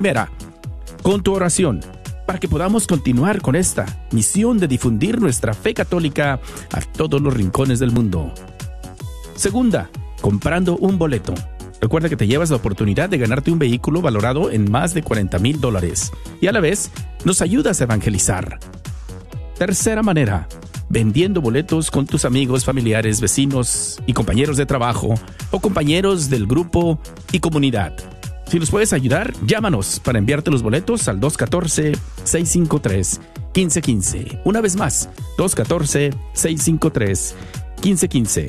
Primera, con tu oración, para que podamos continuar con esta misión de difundir nuestra fe católica a todos los rincones del mundo. Segunda, comprando un boleto. Recuerda que te llevas la oportunidad de ganarte un vehículo valorado en más de 40 mil dólares y a la vez nos ayudas a evangelizar. Tercera manera, vendiendo boletos con tus amigos, familiares, vecinos y compañeros de trabajo o compañeros del grupo y comunidad. Si nos puedes ayudar, llámanos para enviarte los boletos al 214-653-1515. Una vez más, 214-653-1515.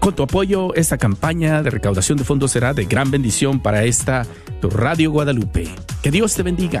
Con tu apoyo, esta campaña de recaudación de fondos será de gran bendición para esta tu Radio Guadalupe. Que Dios te bendiga.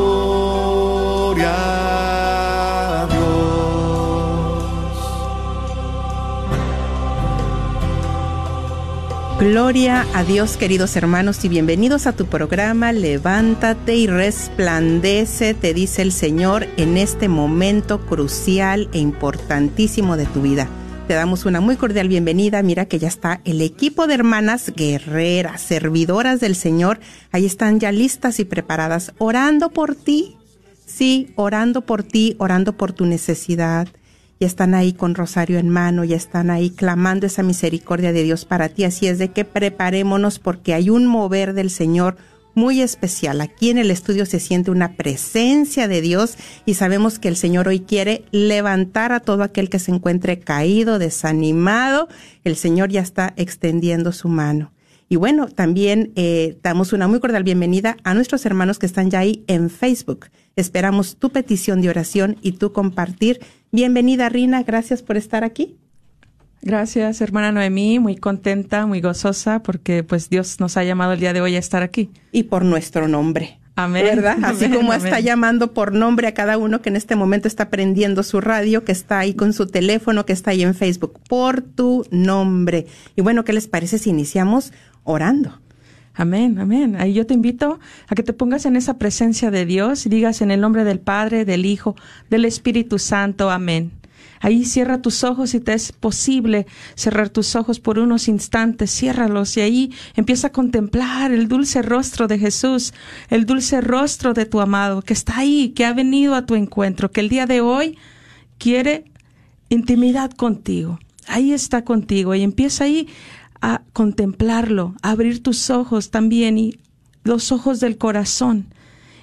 Gloria a Dios, queridos hermanos, y bienvenidos a tu programa Levántate y resplandece, te dice el Señor, en este momento crucial e importantísimo de tu vida. Te damos una muy cordial bienvenida. Mira que ya está el equipo de hermanas guerreras, servidoras del Señor. Ahí están ya listas y preparadas, orando por ti. Sí, orando por ti, orando por tu necesidad ya están ahí con rosario en mano, ya están ahí clamando esa misericordia de Dios para ti. Así es de que preparémonos porque hay un mover del Señor muy especial. Aquí en el estudio se siente una presencia de Dios y sabemos que el Señor hoy quiere levantar a todo aquel que se encuentre caído, desanimado. El Señor ya está extendiendo su mano. Y bueno, también eh, damos una muy cordial bienvenida a nuestros hermanos que están ya ahí en Facebook. Esperamos tu petición de oración y tu compartir. Bienvenida, Rina. Gracias por estar aquí. Gracias, hermana Noemí, muy contenta, muy gozosa, porque pues Dios nos ha llamado el día de hoy a estar aquí. Y por nuestro nombre. Amén. ¿Verdad? Así Amén, como amén. está llamando por nombre a cada uno que en este momento está prendiendo su radio, que está ahí con su teléfono, que está ahí en Facebook, por tu nombre. Y bueno, ¿qué les parece si iniciamos orando? Amén, amén. Ahí yo te invito a que te pongas en esa presencia de Dios y digas en el nombre del Padre, del Hijo, del Espíritu Santo. Amén. Ahí cierra tus ojos si te es posible cerrar tus ojos por unos instantes, ciérralos y ahí empieza a contemplar el dulce rostro de Jesús, el dulce rostro de tu amado que está ahí, que ha venido a tu encuentro, que el día de hoy quiere intimidad contigo. Ahí está contigo y empieza ahí a contemplarlo, a abrir tus ojos también y los ojos del corazón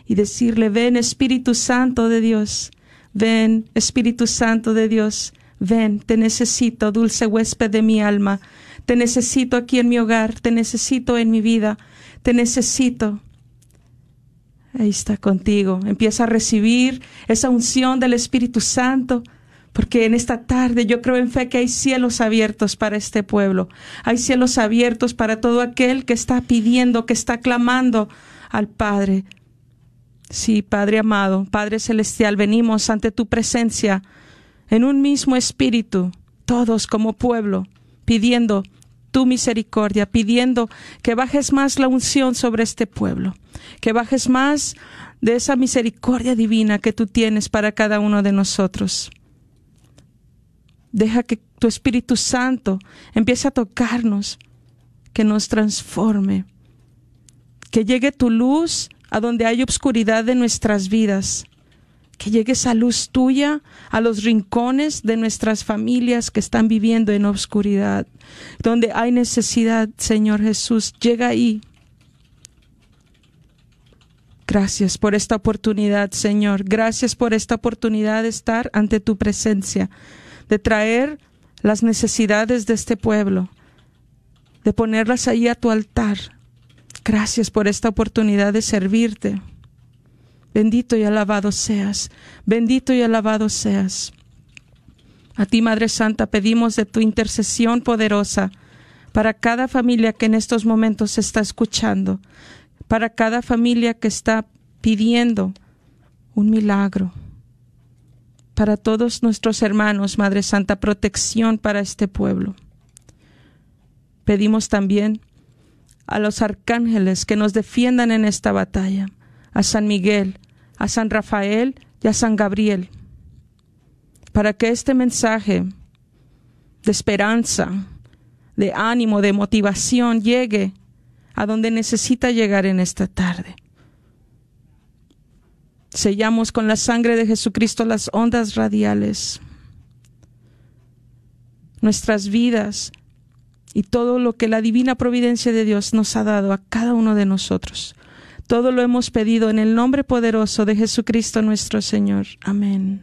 y decirle, ven Espíritu Santo de Dios, ven Espíritu Santo de Dios, ven, te necesito, dulce huésped de mi alma, te necesito aquí en mi hogar, te necesito en mi vida, te necesito. Ahí está contigo, empieza a recibir esa unción del Espíritu Santo. Porque en esta tarde yo creo en fe que hay cielos abiertos para este pueblo. Hay cielos abiertos para todo aquel que está pidiendo, que está clamando al Padre. Sí, Padre amado, Padre celestial, venimos ante tu presencia en un mismo espíritu, todos como pueblo, pidiendo tu misericordia, pidiendo que bajes más la unción sobre este pueblo, que bajes más de esa misericordia divina que tú tienes para cada uno de nosotros. Deja que tu Espíritu Santo empiece a tocarnos, que nos transforme, que llegue tu luz a donde hay obscuridad de nuestras vidas, que llegue esa luz tuya a los rincones de nuestras familias que están viviendo en obscuridad, donde hay necesidad, Señor Jesús, llega ahí. Gracias por esta oportunidad, Señor. Gracias por esta oportunidad de estar ante tu presencia, de traer las necesidades de este pueblo, de ponerlas ahí a tu altar. Gracias por esta oportunidad de servirte. Bendito y alabado seas, bendito y alabado seas. A ti, Madre Santa, pedimos de tu intercesión poderosa para cada familia que en estos momentos está escuchando, para cada familia que está pidiendo un milagro, para todos nuestros hermanos, Madre Santa, protección para este pueblo. Pedimos también a los arcángeles que nos defiendan en esta batalla, a San Miguel, a San Rafael y a San Gabriel, para que este mensaje de esperanza, de ánimo, de motivación llegue a donde necesita llegar en esta tarde. Sellamos con la sangre de Jesucristo las ondas radiales, nuestras vidas y todo lo que la divina providencia de Dios nos ha dado a cada uno de nosotros. Todo lo hemos pedido en el nombre poderoso de Jesucristo nuestro Señor. Amén.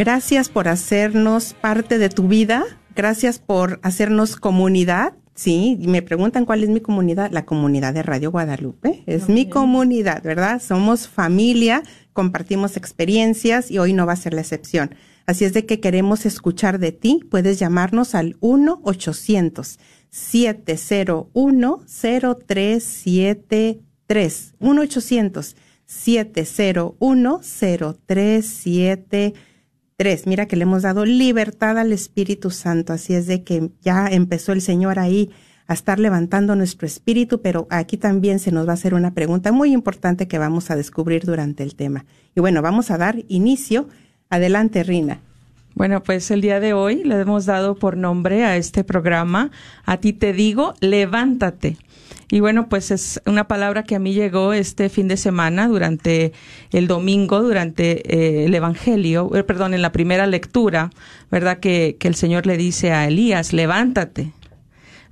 Gracias por hacernos parte de tu vida. Gracias por hacernos comunidad. Sí, me preguntan cuál es mi comunidad. La comunidad de Radio Guadalupe. Es mi comunidad, ¿verdad? Somos familia, compartimos experiencias y hoy no va a ser la excepción. Así es de que queremos escuchar de ti. Puedes llamarnos al 1-800-701-0373. 1-800-701-0373. Mira que le hemos dado libertad al Espíritu Santo. Así es de que ya empezó el Señor ahí a estar levantando nuestro espíritu, pero aquí también se nos va a hacer una pregunta muy importante que vamos a descubrir durante el tema. Y bueno, vamos a dar inicio. Adelante, Rina. Bueno, pues el día de hoy le hemos dado por nombre a este programa, a ti te digo, levántate. Y bueno, pues es una palabra que a mí llegó este fin de semana durante el domingo, durante eh, el Evangelio, eh, perdón, en la primera lectura, ¿verdad? Que, que el Señor le dice a Elías, levántate.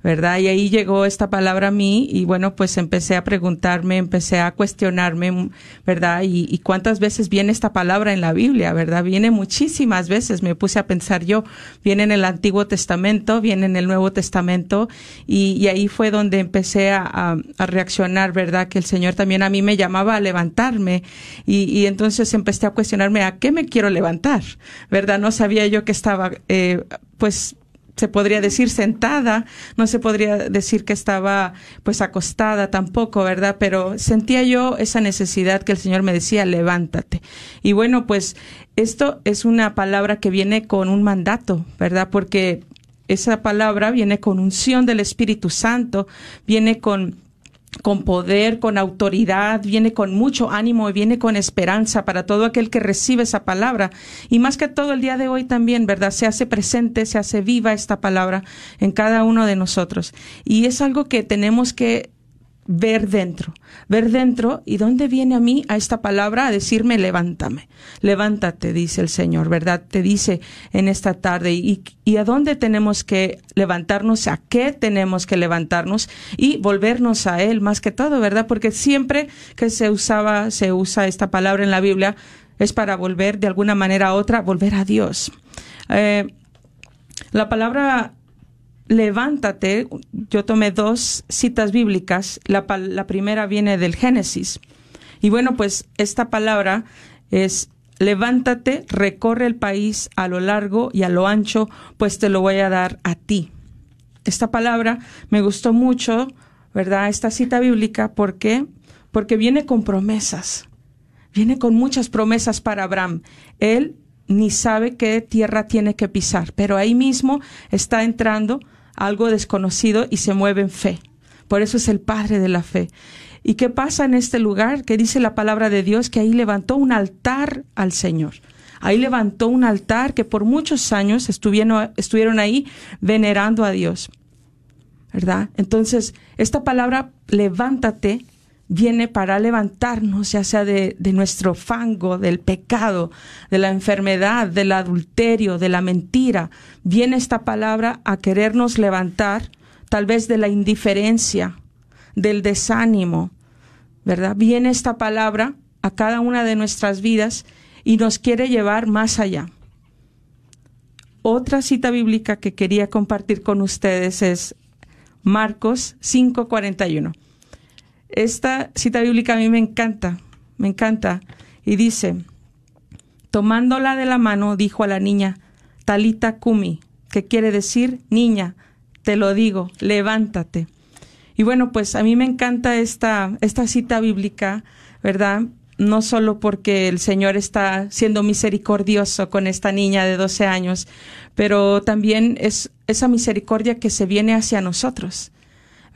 ¿Verdad? Y ahí llegó esta palabra a mí y bueno, pues empecé a preguntarme, empecé a cuestionarme, ¿verdad? Y, cuántas veces viene esta palabra en la Biblia, ¿verdad? Viene muchísimas veces, me puse a pensar yo, viene en el Antiguo Testamento, viene en el Nuevo Testamento y, ahí fue donde empecé a, a, reaccionar, ¿verdad? Que el Señor también a mí me llamaba a levantarme y, y entonces empecé a cuestionarme a qué me quiero levantar, ¿verdad? No sabía yo que estaba, eh, pues, se podría decir sentada, no se podría decir que estaba pues acostada tampoco, ¿verdad? Pero sentía yo esa necesidad que el Señor me decía, levántate. Y bueno, pues esto es una palabra que viene con un mandato, ¿verdad? Porque esa palabra viene con unción del Espíritu Santo, viene con con poder, con autoridad, viene con mucho ánimo y viene con esperanza para todo aquel que recibe esa palabra. Y más que todo el día de hoy también, ¿verdad? Se hace presente, se hace viva esta palabra en cada uno de nosotros. Y es algo que tenemos que ver dentro, ver dentro y dónde viene a mí a esta palabra a decirme levántame, levántate, dice el Señor, ¿verdad? Te dice en esta tarde y, y a dónde tenemos que levantarnos, a qué tenemos que levantarnos y volvernos a Él más que todo, ¿verdad? Porque siempre que se usaba, se usa esta palabra en la Biblia es para volver de alguna manera a otra, volver a Dios. Eh, la palabra levántate, yo tomé dos citas bíblicas, la, primera viene del Génesis. Y bueno, pues esta palabra es levántate, recorre el país a lo largo y a lo ancho, pues te lo voy a dar a ti. Esta palabra me gustó mucho, ¿verdad? Esta cita bíblica, ¿por qué? Porque viene con promesas, viene con muchas promesas para Abraham. Él ni sabe qué tierra tiene que pisar, pero ahí mismo está entrando algo desconocido y se mueve en fe. Por eso es el Padre de la fe. ¿Y qué pasa en este lugar? Que dice la palabra de Dios que ahí levantó un altar al Señor. Ahí levantó un altar que por muchos años estuvieron, estuvieron ahí venerando a Dios. ¿Verdad? Entonces, esta palabra levántate viene para levantarnos, ya sea de, nuestro fango, del pecado, de la enfermedad, del adulterio, de la mentira. Viene esta palabra a querernos levantar, tal vez de la indiferencia, del desánimo, ¿verdad? Viene esta palabra a cada una de nuestras vidas y nos quiere llevar más allá. Otra cita bíblica que quería compartir con ustedes es Marcos 5:41. Esta cita bíblica a mí me encanta, me encanta. Y dice, tomándola de la mano, dijo a la niña, Talita Kumi, que quiere decir, niña, te lo digo, levántate. Y bueno, pues a mí me encanta esta, esta cita bíblica, ¿verdad? No solo porque el Señor está siendo misericordioso con esta niña de 12 años, pero también es esa misericordia que se viene hacia nosotros.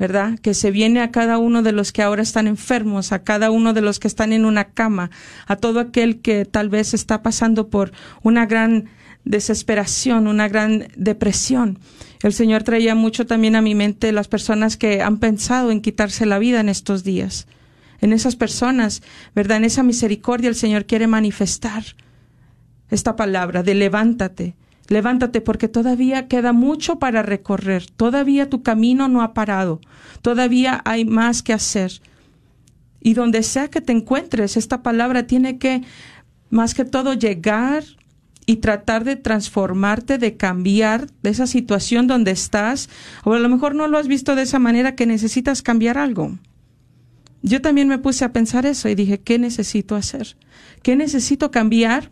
¿Verdad? Que se viene a cada uno de los que ahora están enfermos, a cada uno de los que están en una cama, a todo aquel que tal vez está pasando por una gran desesperación, una gran depresión. El Señor traía mucho también a mi mente las personas que han pensado en quitarse la vida en estos días. En esas personas, ¿verdad? En esa misericordia el Señor quiere manifestar esta palabra de levántate, Levántate porque todavía queda mucho para recorrer, todavía tu camino no ha parado, todavía hay más que hacer. Y donde sea que te encuentres, esta palabra tiene que, más que todo, llegar y tratar de transformarte, de cambiar de esa situación donde estás, o a lo mejor no lo has visto de esa manera que necesitas cambiar algo. Yo también me puse a pensar eso y dije, ¿qué necesito hacer? ¿Qué necesito cambiar?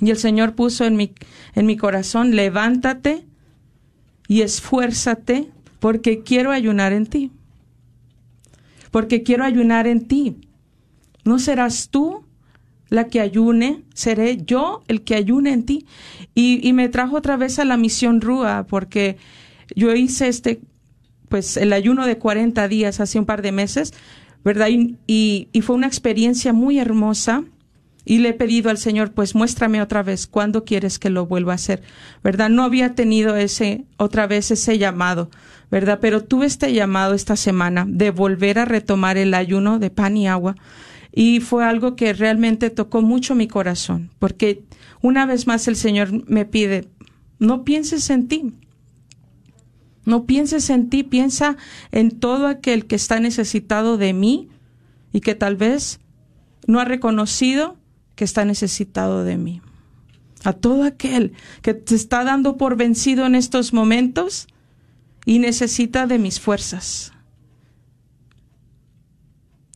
Y el Señor puso en mi, en mi corazón, levántate y esfuérzate porque quiero ayunar en ti. Porque quiero ayunar en ti. No serás tú la que ayune, seré yo el que ayune en ti. Y, y me trajo otra vez a la misión Rúa, porque yo hice este, pues el ayuno de 40 días hace un par de meses, ¿verdad? y, y fue una experiencia muy hermosa y le he pedido al Señor, pues muéstrame otra vez cuándo quieres que lo vuelva a hacer, ¿verdad? No había tenido ese, otra vez ese llamado, ¿verdad? Pero tuve este llamado esta semana de volver a retomar el ayuno de pan y agua y fue algo que realmente tocó mucho mi corazón, porque una vez más el Señor me pide, no pienses en ti, No pienses en ti, piensa en todo aquel que está necesitado de mí y que tal vez no ha reconocido que está necesitado de mí. A todo aquel que te está dando por vencido en estos momentos y necesita de mis fuerzas.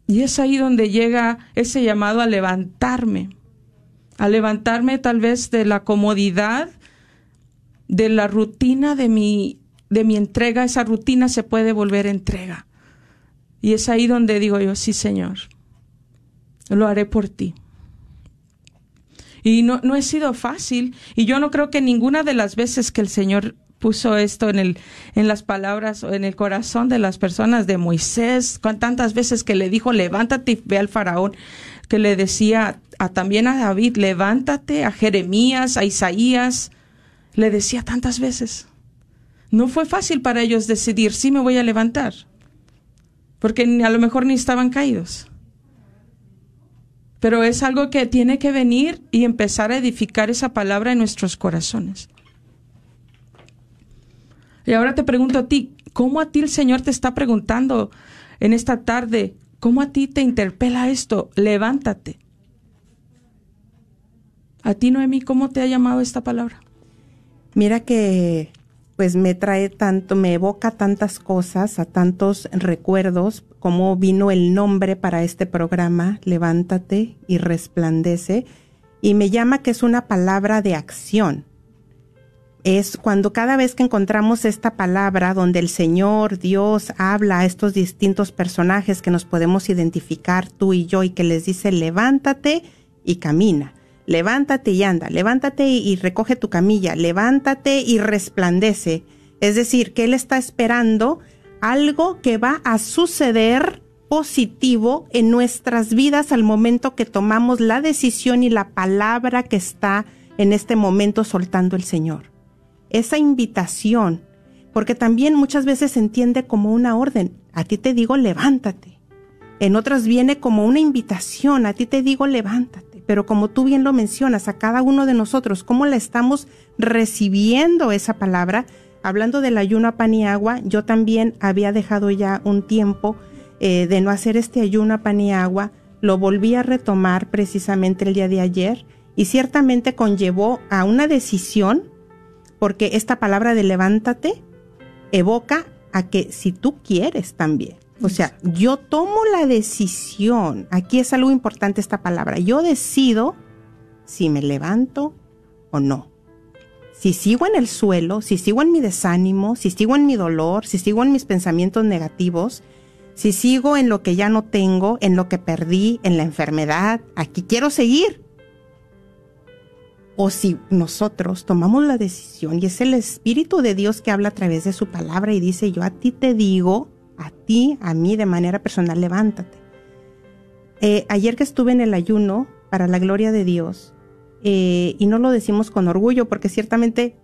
Y es ahí donde llega ese llamado a levantarme, a levantarme tal vez de la comodidad, de la rutina de mi de mi entrega, esa rutina se puede volver entrega. Y es ahí donde digo yo, sí Señor, lo haré por ti. Y no, no he sido fácil. Y yo no creo que ninguna de las veces que el Señor puso esto en, el, en las palabras o en el corazón de las personas de Moisés, con tantas veces que le dijo, levántate y ve al faraón, que le decía a, también a David, levántate, a Jeremías, a Isaías, le decía tantas veces. No fue fácil para ellos decidir, sí me voy a levantar, porque a lo mejor ni estaban caídos. Pero es algo que tiene que venir y empezar a edificar esa palabra en nuestros corazones. Y ahora te pregunto a ti, ¿cómo a ti el Señor te está preguntando en esta tarde? ¿Cómo a ti te interpela esto? Levántate. A ti, Noemí, ¿cómo te ha llamado esta palabra? Mira que pues me trae tanto, me evoca tantas cosas, a tantos recuerdos, como vino el nombre para este programa, Levántate y resplandece, y me llama que es una palabra de acción. Es cuando cada vez que encontramos esta palabra donde el Señor, Dios, habla a estos distintos personajes que nos podemos identificar tú y yo y que les dice, levántate y camina levántate y anda, levántate y, recoge tu camilla, levántate y resplandece. Es decir, que Él está esperando algo que va a suceder positivo en nuestras vidas al momento que tomamos la decisión y la palabra que está en este momento soltando el Señor. Esa invitación, porque también muchas veces se entiende como una orden. A ti te digo, levántate. En otras viene como una invitación, a ti te digo, levántate pero como tú bien lo mencionas, a cada uno de nosotros, cómo la estamos recibiendo esa palabra. Hablando del ayuno a pan y agua, yo también había dejado ya un tiempo eh, de no hacer este ayuno a pan y agua, lo volví a retomar precisamente el día de ayer y ciertamente conllevó a una decisión, porque esta palabra de levántate evoca a que si tú quieres también, o sea, yo tomo la decisión, aquí es algo importante esta palabra, yo decido si me levanto o no. Si sigo en el suelo, si sigo en mi desánimo, si sigo en mi dolor, si sigo en mis pensamientos negativos, si sigo en lo que ya no tengo, en lo que perdí, en la enfermedad, aquí quiero seguir. O si nosotros tomamos la decisión y es el Espíritu de Dios que habla a través de su palabra y dice, yo a ti te digo, a ti, a mí de manera personal, levántate. Eh, ayer que estuve en el ayuno para la gloria de Dios, eh, y no lo decimos con orgullo, porque ciertamente,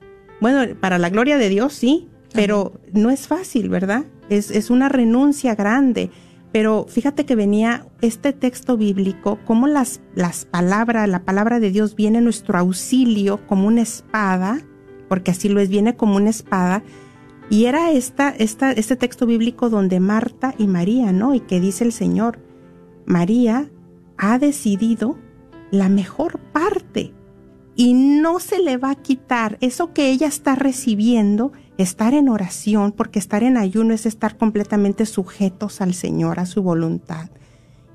bueno, para la gloria de Dios sí, pero no es fácil, ¿verdad? Es, es una renuncia grande. Pero fíjate que venía este texto bíblico, como las, las palabras, la palabra de Dios viene en nuestro auxilio como una espada, porque así lo es, viene como una espada, y era esta, este texto bíblico donde Marta y María, ¿no? Y que dice el Señor, María ha decidido la mejor parte y no se le va a quitar eso que ella está recibiendo, estar en oración, porque estar en ayuno es estar completamente sujetos al Señor, a su voluntad.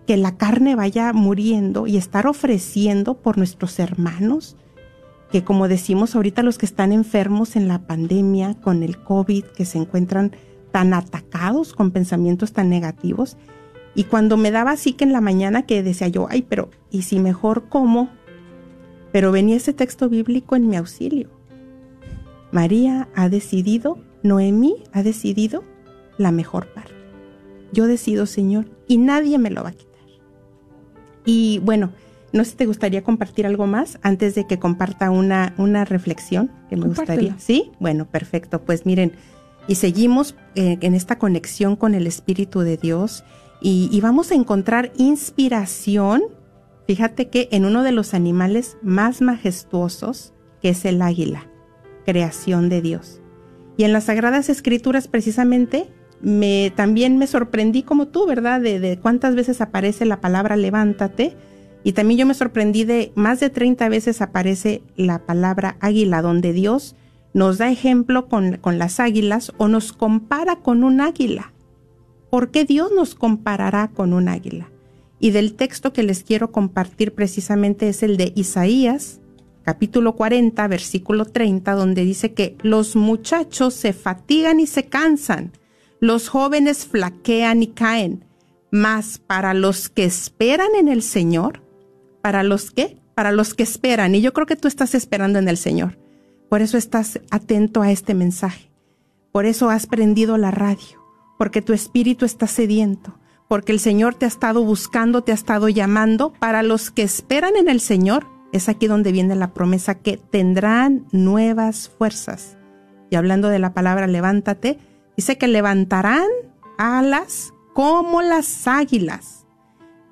Que la carne vaya muriendo y estar ofreciendo por nuestros hermanos, que como decimos ahorita los que están enfermos en la pandemia con el COVID, que se encuentran tan atacados con pensamientos tan negativos, y cuando me daba así que en la mañana que decía yo, ay, pero ¿y si mejor como? Pero venía ese texto bíblico en mi auxilio. María ha decidido, Noemí ha decidido la mejor parte. Yo decido, Señor, y nadie me lo va a quitar. Y bueno, no sé si te gustaría compartir algo más antes de que comparta una, una reflexión que me gustaría. Sí, bueno, perfecto. Pues miren, y seguimos eh, en esta conexión con el Espíritu de Dios y, y vamos a encontrar inspiración. Fíjate que en uno de los animales más majestuosos, que es el águila, creación de Dios. Y en las Sagradas Escrituras precisamente me, también me sorprendí como tú, ¿verdad? De, de cuántas veces aparece la palabra levántate. Y también yo me sorprendí de más de 30 veces aparece la palabra águila, donde Dios nos da ejemplo con, con las águilas o nos compara con un águila. ¿Por qué Dios nos comparará con un águila? Y del texto que les quiero compartir precisamente es el de Isaías, capítulo 40, versículo 30, donde dice que los muchachos se fatigan y se cansan, los jóvenes flaquean y caen, mas para los que esperan en el Señor, ¿para los que? Para los que esperan, y yo creo que tú estás esperando en el Señor. Por eso estás atento a este mensaje. Por eso has prendido la radio, porque tu espíritu está sediento, porque el Señor te ha estado buscando, te ha estado llamando. Para los que esperan en el Señor, es aquí donde viene la promesa que tendrán nuevas fuerzas. Y hablando de la palabra levántate, dice que levantarán alas como las águilas,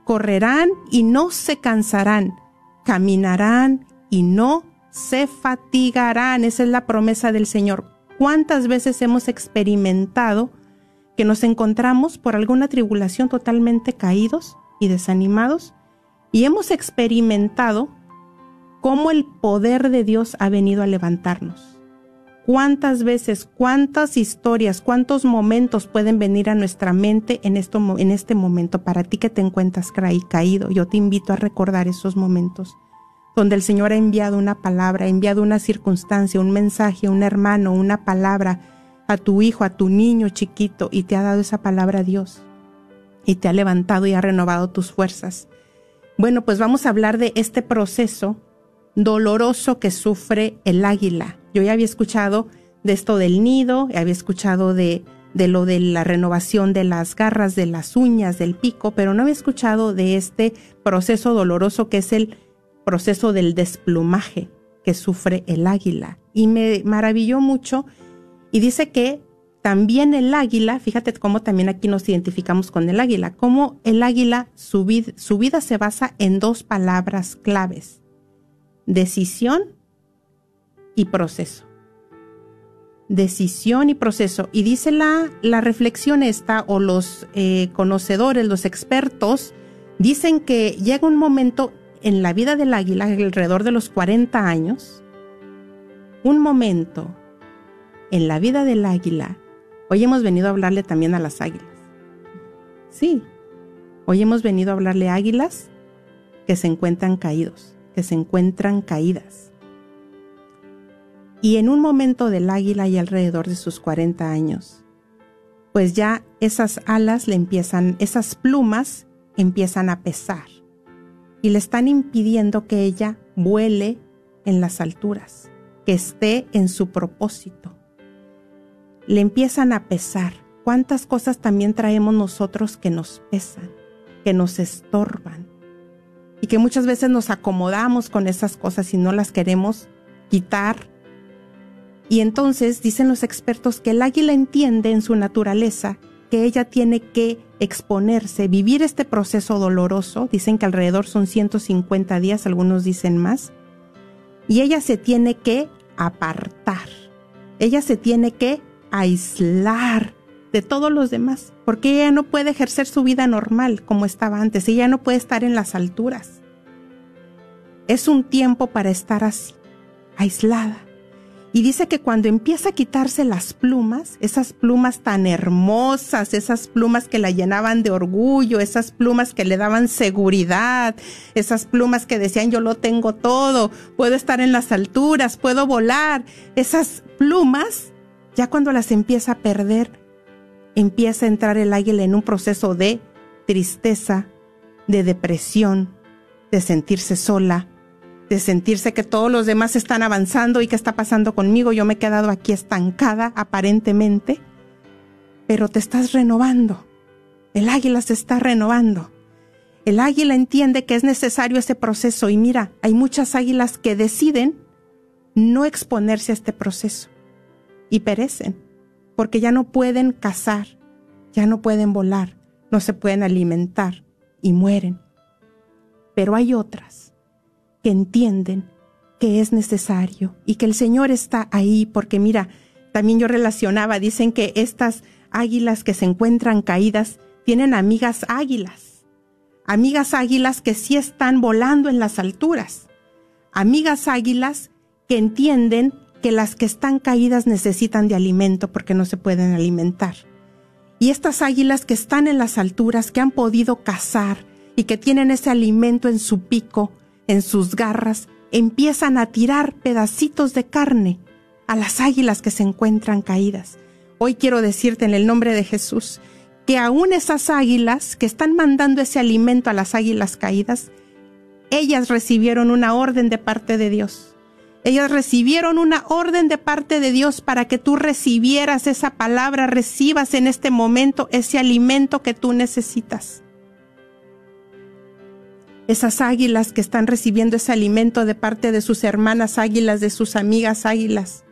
correrán y no se cansarán, caminarán y no se fatigarán. Esa es la promesa del Señor. ¿Cuántas veces hemos experimentado que nos encontramos por alguna tribulación totalmente caídos y desanimados? Y hemos experimentado cómo el poder de Dios ha venido a levantarnos. ¿Cuántas veces, cuántas historias, cuántos momentos pueden venir a nuestra mente en, esto, en este momento para ti que te encuentras caído? Yo te invito a recordar esos momentos donde el Señor ha enviado una palabra, ha enviado una circunstancia, un mensaje, un hermano, una palabra a tu hijo, a tu niño chiquito y te ha dado esa palabra a Dios y te ha levantado y ha renovado tus fuerzas. Bueno, pues vamos a hablar de este proceso doloroso que sufre el águila. Yo ya había escuchado de esto del nido, había escuchado de, de lo de la renovación de las garras, de las uñas, del pico, pero no había escuchado de este proceso doloroso que es el proceso del desplumaje que sufre el águila. Y me maravilló mucho y dice que también el águila, fíjate cómo también aquí nos identificamos con el águila, cómo el águila, su, su vida se basa en dos palabras claves decisión y proceso. Decisión y proceso. Y dice la, reflexión esta, o los eh, conocedores, los expertos, dicen que llega un momento en la vida del águila, alrededor de los 40 años, un momento en la vida del águila, hoy hemos venido a hablarle también a las águilas. Sí, hoy hemos venido a hablarle a águilas que se encuentran caídos se encuentran caídas. Y en un momento del águila y alrededor de sus 40 años, pues ya esas alas le empiezan, esas plumas empiezan a pesar y le están impidiendo que ella vuele en las alturas, que esté en su propósito. Le empiezan a pesar. ¿Cuántas cosas también traemos nosotros que nos pesan, que nos estorban, y que muchas veces nos acomodamos con esas cosas y no las queremos quitar. Y entonces dicen los expertos que el águila entiende en su naturaleza que ella tiene que exponerse, vivir este proceso doloroso, dicen que alrededor son 150 días, algunos dicen más, y ella se tiene que apartar, ella se tiene que aislar de todos los demás, porque ella no puede ejercer su vida normal como estaba antes, ella no puede estar en las alturas. Es un tiempo para estar así, aislada. Y dice que cuando empieza a quitarse las plumas, esas plumas tan hermosas, esas plumas que la llenaban de orgullo, esas plumas que le daban seguridad, esas plumas que decían yo lo tengo todo, puedo estar en las alturas, puedo volar, esas plumas, ya cuando las empieza a perder, empieza a entrar el águila en un proceso de tristeza, de depresión, de sentirse sola, de sentirse que todos los demás están avanzando y qué está pasando conmigo, yo me he quedado aquí estancada aparentemente, pero te estás renovando. El águila se está renovando. El águila entiende que es necesario ese proceso y mira, hay muchas águilas que deciden no exponerse a este proceso y perecen porque ya no pueden cazar, ya no pueden volar, no se pueden alimentar y mueren. Pero hay otras entienden que es necesario y que el Señor está ahí porque mira, también yo relacionaba, dicen que estas águilas que se encuentran caídas tienen amigas águilas, amigas águilas que sí están volando en las alturas, amigas águilas que entienden que las que están caídas necesitan de alimento porque no se pueden alimentar. Y estas águilas que están en las alturas, que han podido cazar y que tienen ese alimento en su pico, en sus garras, empiezan a tirar pedacitos de carne a las águilas que se encuentran caídas. Hoy quiero decirte en el nombre de Jesús que aún esas águilas que están mandando ese alimento a las águilas caídas, ellas recibieron una orden de parte de Dios. Ellas recibieron una orden de parte de Dios para que tú recibieras esa palabra, recibas en este momento ese alimento que tú necesitas. Esas águilas que están recibiendo ese alimento de parte de sus hermanas águilas, de sus amigas águilas,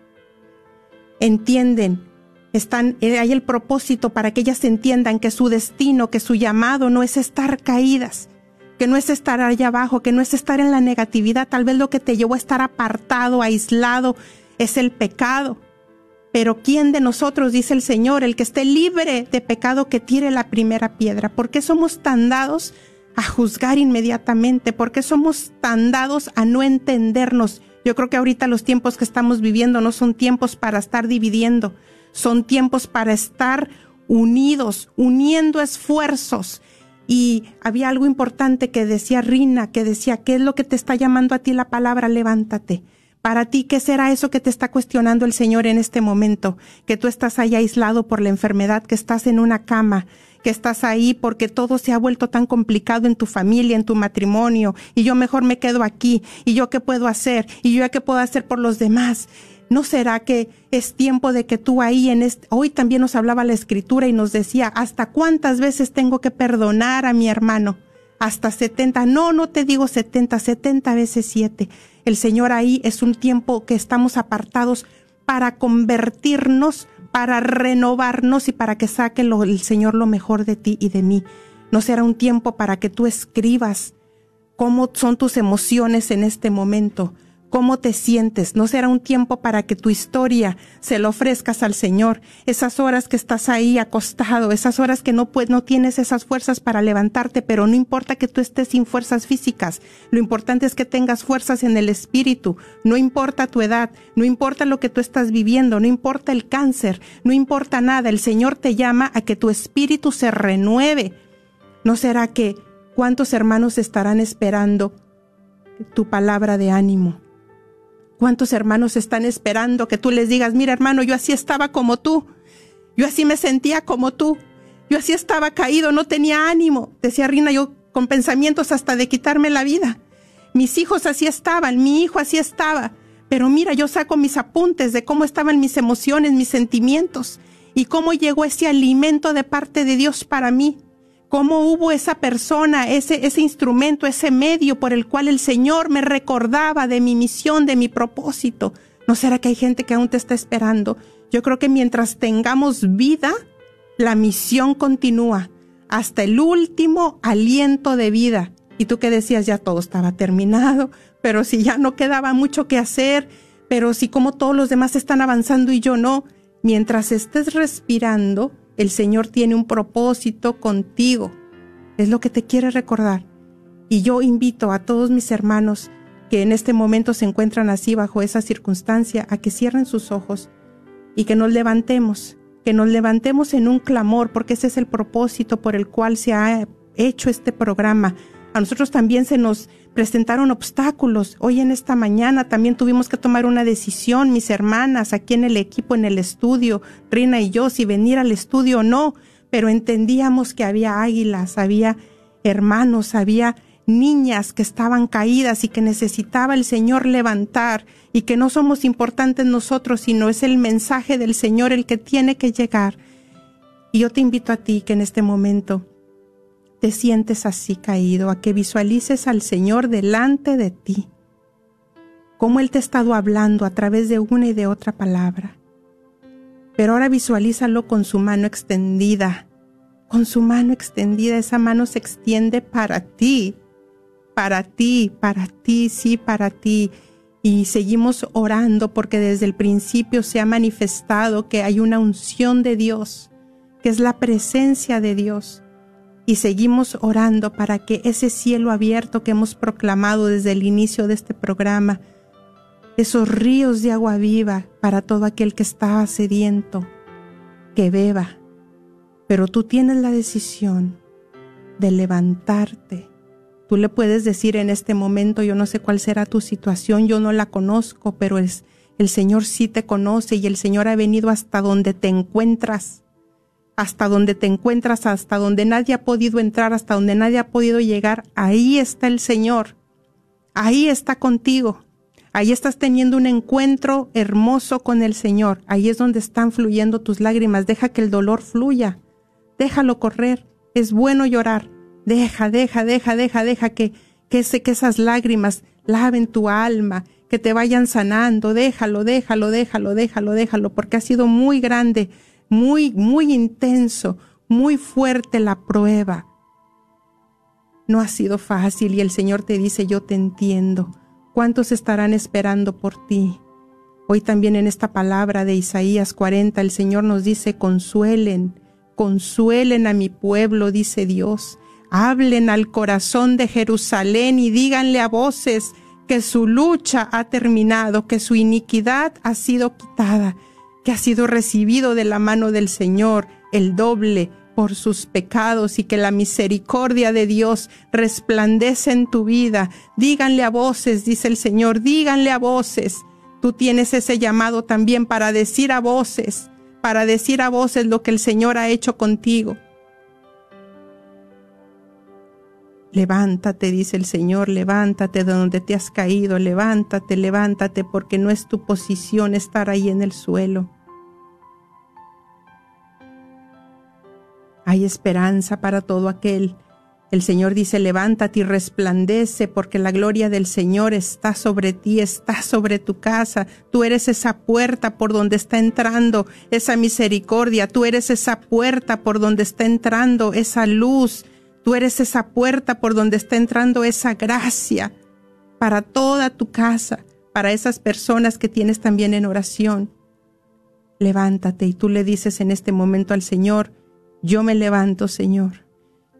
entienden, están, eh, hay el propósito para que ellas entiendan que su destino, que su llamado no es estar caídas, que no es estar allá abajo, que no es estar en la negatividad. Tal vez lo que te llevó a estar apartado, aislado, es el pecado. Pero ¿quién de nosotros, dice el Señor, el que esté libre de pecado, que tire la primera piedra? ¿Por qué somos tan dados a juzgar inmediatamente? ¿Por qué somos tan dados a no entendernos? Yo creo que ahorita los tiempos que estamos viviendo no son tiempos para estar dividiendo, son tiempos para estar unidos, uniendo esfuerzos, y había algo importante que decía Rina, que decía, ¿qué es lo que te está llamando a ti la palabra? Levántate. Para ti, ¿qué será eso que te está cuestionando el Señor en este momento? Que tú estás ahí aislado por la enfermedad, que estás en una cama, que estás ahí porque todo se ha vuelto tan complicado en tu familia, en tu matrimonio, y yo mejor me quedo aquí, y yo qué puedo hacer, y yo qué puedo hacer por los demás. ¿No será que es tiempo de que tú ahí en este, hoy también nos hablaba la escritura y nos decía, ¿hasta cuántas veces tengo que perdonar a mi hermano? Hasta 70. No, no te digo 70, 70 veces 7. El Señor ahí es un tiempo que estamos apartados para convertirnos, para renovarnos y para que saque el Señor lo mejor de ti y de mí. No será un tiempo para que tú escribas cómo son tus emociones en este momento cómo te sientes. No será un tiempo para que tu historia se lo ofrezcas al Señor. Esas horas que estás ahí acostado, esas horas que no, no tienes esas fuerzas para levantarte, pero no importa que tú estés sin fuerzas físicas. Lo importante es que tengas fuerzas en el espíritu. No importa tu edad, no importa lo que tú estás viviendo, no importa el cáncer, no importa nada. El Señor te llama a que tu espíritu se renueve. ¿No será que cuántos hermanos estarán esperando tu palabra de ánimo? ¿Cuántos hermanos están esperando que tú les digas, mira hermano, yo así estaba como tú, yo así me sentía como tú, yo así estaba caído, no tenía ánimo, decía Rina, yo con pensamientos hasta de quitarme la vida. Mis hijos así estaban, mi hijo así estaba, pero mira, yo saco mis apuntes de cómo estaban mis emociones, mis sentimientos y cómo llegó ese alimento de parte de Dios para mí cómo hubo esa persona, ese, ese instrumento, ese medio por el cual el Señor me recordaba de mi misión, de mi propósito. ¿No será que hay gente que aún te está esperando? Yo creo que mientras tengamos vida, la misión continúa hasta el último aliento de vida. Y tú que decías, ya todo estaba terminado, pero si ya no quedaba mucho que hacer, pero si como todos los demás están avanzando y yo no, mientras estés respirando, el Señor tiene un propósito contigo. Es lo que te quiere recordar. Y yo invito a todos mis hermanos que en este momento se encuentran así bajo esa circunstancia a que cierren sus ojos y que nos levantemos, que nos levantemos en un clamor, porque ese es el propósito por el cual se ha hecho este programa. A nosotros también se nos presentaron obstáculos. Hoy en esta mañana también tuvimos que tomar una decisión, mis hermanas, aquí en el equipo, en el estudio, Rina y yo, si venir al estudio o no, pero entendíamos que había águilas, había hermanos, había niñas que estaban caídas y que necesitaba el Señor levantar y que no somos importantes nosotros, sino es el mensaje del Señor el que tiene que llegar. Y yo te invito a ti que en este momento te sientes así caído, a que visualices al Señor delante de ti, cómo Él te ha estado hablando a través de una y de otra palabra. Pero ahora visualízalo con su mano extendida, con su mano extendida, esa mano se extiende para ti, para ti, para ti, sí, para ti. y seguimos orando porque desde el principio se ha manifestado que hay una unción de Dios, que es la presencia de Dios. Y seguimos orando para que ese cielo abierto que hemos proclamado desde el inicio de este programa, esos ríos de agua viva para todo aquel que está sediento, que beba. Pero tú tienes la decisión de levantarte Tú le puedes decir en este momento, yo no sé cuál será tu situación, yo no la conozco, pero es, el Señor sí te conoce y el Señor ha venido hasta donde te encuentras, hasta donde te encuentras, hasta donde nadie ha podido entrar, hasta donde nadie ha podido llegar. Ahí está el Señor, ahí está contigo. Ahí estás teniendo un encuentro hermoso con el Señor. Ahí es donde están fluyendo tus lágrimas. Deja que el dolor fluya. Déjalo correr. Es bueno llorar Deja, deja, deja, deja, deja que, que, esas lágrimas laven tu alma, que te vayan sanando. Déjalo, déjalo, déjalo, déjalo, déjalo, porque ha sido muy grande, muy, muy intenso, muy fuerte la prueba. No ha sido fácil y el Señor te dice, yo te entiendo. ¿Cuántos estarán esperando por ti? Hoy también en esta palabra de Isaías 40 el Señor nos dice, consuelen, consuelen a mi pueblo, dice Dios. Hablen al corazón de Jerusalén y díganle a voces que su lucha ha terminado, que su iniquidad ha sido quitada, que ha sido recibido de la mano del Señor el doble por sus pecados y que la misericordia de Dios resplandece en tu vida. Díganle a voces, dice el Señor, díganle a voces. Tú tienes ese llamado también para decir a voces, para decir a voces lo que el Señor ha hecho contigo. Levántate, dice el Señor, levántate de donde te has caído, levántate, levántate, porque no es tu posición estar ahí en el suelo. Hay esperanza para todo aquel. El Señor dice, levántate y resplandece, porque la gloria del Señor está sobre ti, está sobre tu casa. Tú eres esa puerta por donde está entrando esa misericordia, tú eres esa puerta por donde está entrando esa luz, Tú eres esa puerta por donde está entrando esa gracia para toda tu casa, para esas personas que tienes también en oración. Levántate y tú le dices en este momento al Señor, yo me levanto, Señor.